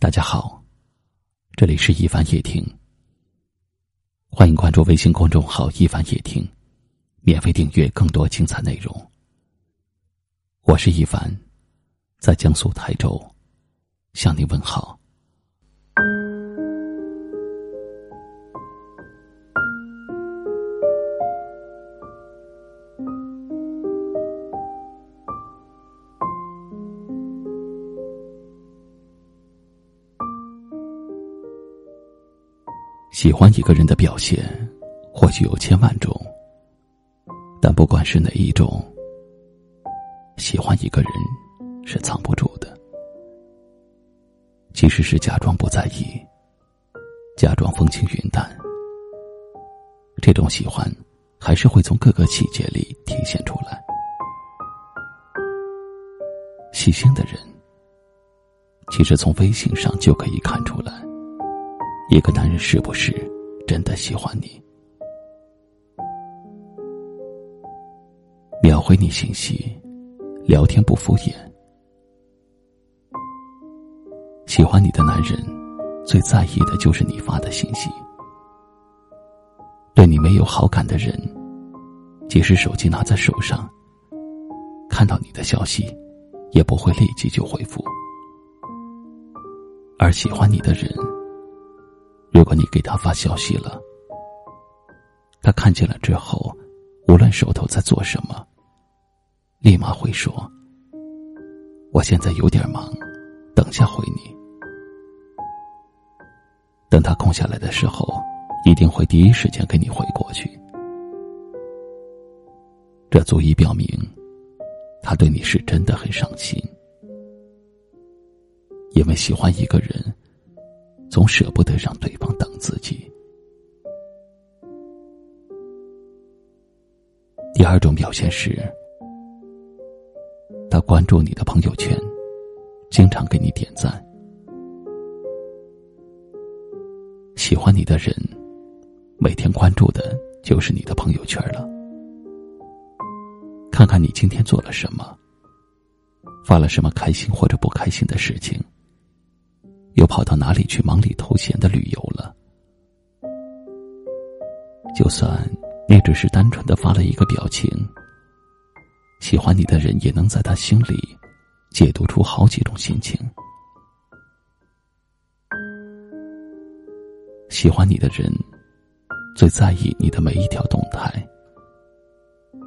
大家好，这里是一凡夜听。欢迎关注微信公众号“一凡夜听”，免费订阅更多精彩内容。我是一凡，在江苏台州向你问好。喜欢一个人的表现，或许有千万种，但不管是哪一种，喜欢一个人是藏不住的。即使是假装不在意，假装风轻云淡，这种喜欢还是会从各个细节里体现出来。细心的人，其实从微信上就可以看出来。一个男人是不是真的喜欢你？秒回你信息，聊天不敷衍。喜欢你的男人，最在意的就是你发的信息。对你没有好感的人，即使手机拿在手上，看到你的消息，也不会立即就回复。而喜欢你的人。如果你给他发消息了，他看见了之后，无论手头在做什么，立马会说：“我现在有点忙，等下回你。”等他空下来的时候，一定会第一时间给你回过去。这足以表明，他对你是真的很上心，因为喜欢一个人。总舍不得让对方等自己。第二种表现是，他关注你的朋友圈，经常给你点赞。喜欢你的人，每天关注的就是你的朋友圈了，看看你今天做了什么，发了什么开心或者不开心的事情。又跑到哪里去忙里偷闲的旅游了？就算你只是单纯的发了一个表情，喜欢你的人也能在他心里解读出好几种心情。喜欢你的人最在意你的每一条动态，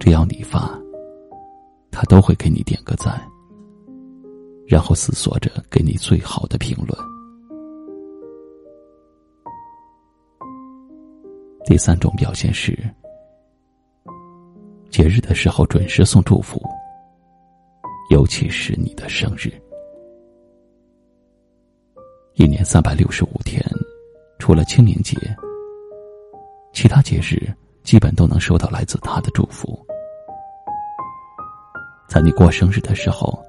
只要你发，他都会给你点个赞，然后思索着给你最好的评论。第三种表现是，节日的时候准时送祝福，尤其是你的生日。一年三百六十五天，除了清明节，其他节日基本都能收到来自他的祝福。在你过生日的时候，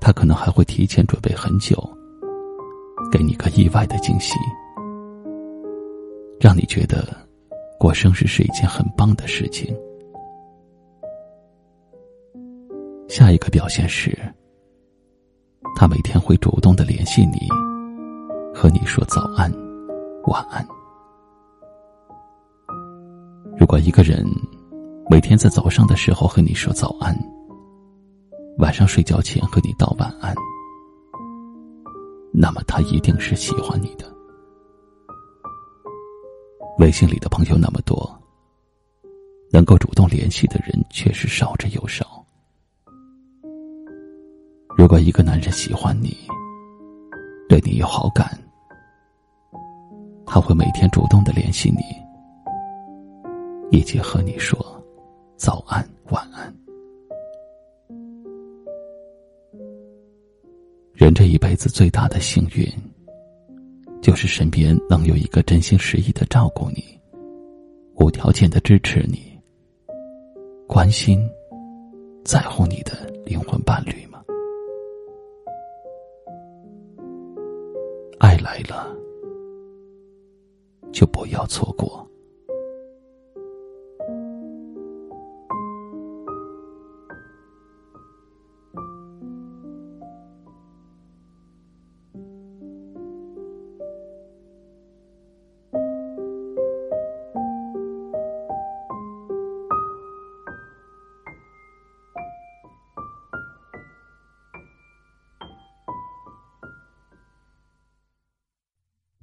他可能还会提前准备很久，给你个意外的惊喜，让你觉得。过生日是一件很棒的事情。下一个表现是，他每天会主动的联系你，和你说早安、晚安。如果一个人每天在早上的时候和你说早安，晚上睡觉前和你道晚安，那么他一定是喜欢你的。微信里的朋友那么多，能够主动联系的人却是少之又少。如果一个男人喜欢你，对你有好感，他会每天主动的联系你，以及和你说早安、晚安。人这一辈子最大的幸运。就是身边能有一个真心实意的照顾你，无条件的支持你，关心、在乎你的灵魂伴侣吗？爱来了，就不要错过。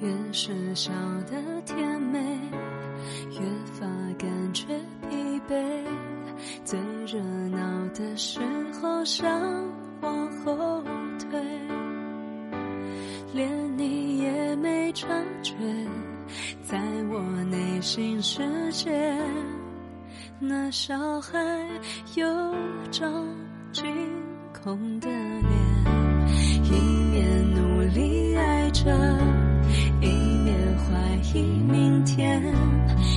越是笑得甜美，越发感觉疲惫。最热闹的时候想往后退，连你也没察觉，在我内心世界，那小孩有张惊恐的脸，一面努力爱着。天，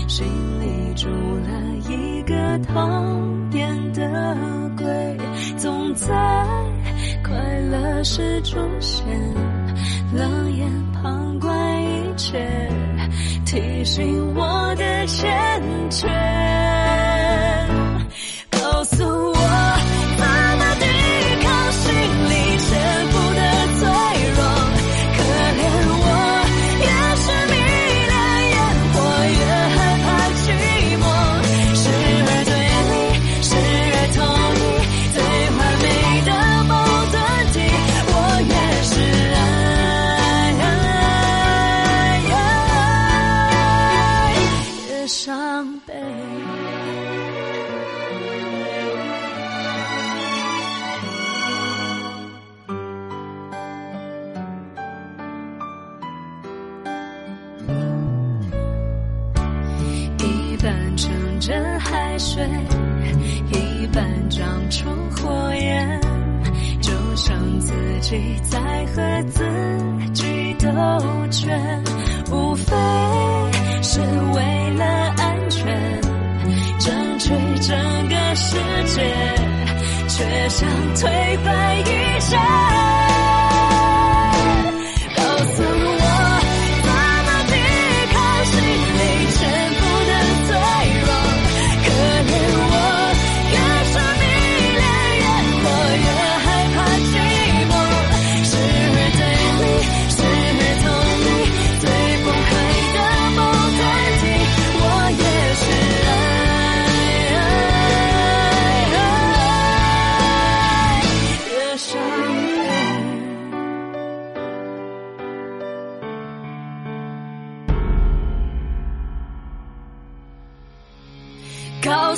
心里住了一个讨厌的鬼，总在快乐时出现，冷眼旁观一切，提醒我的欠缺。着海水，一半长出火焰，就像自己在和自己兜圈，无非是为了安全，争取整个世界，却想推翻一切。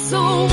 so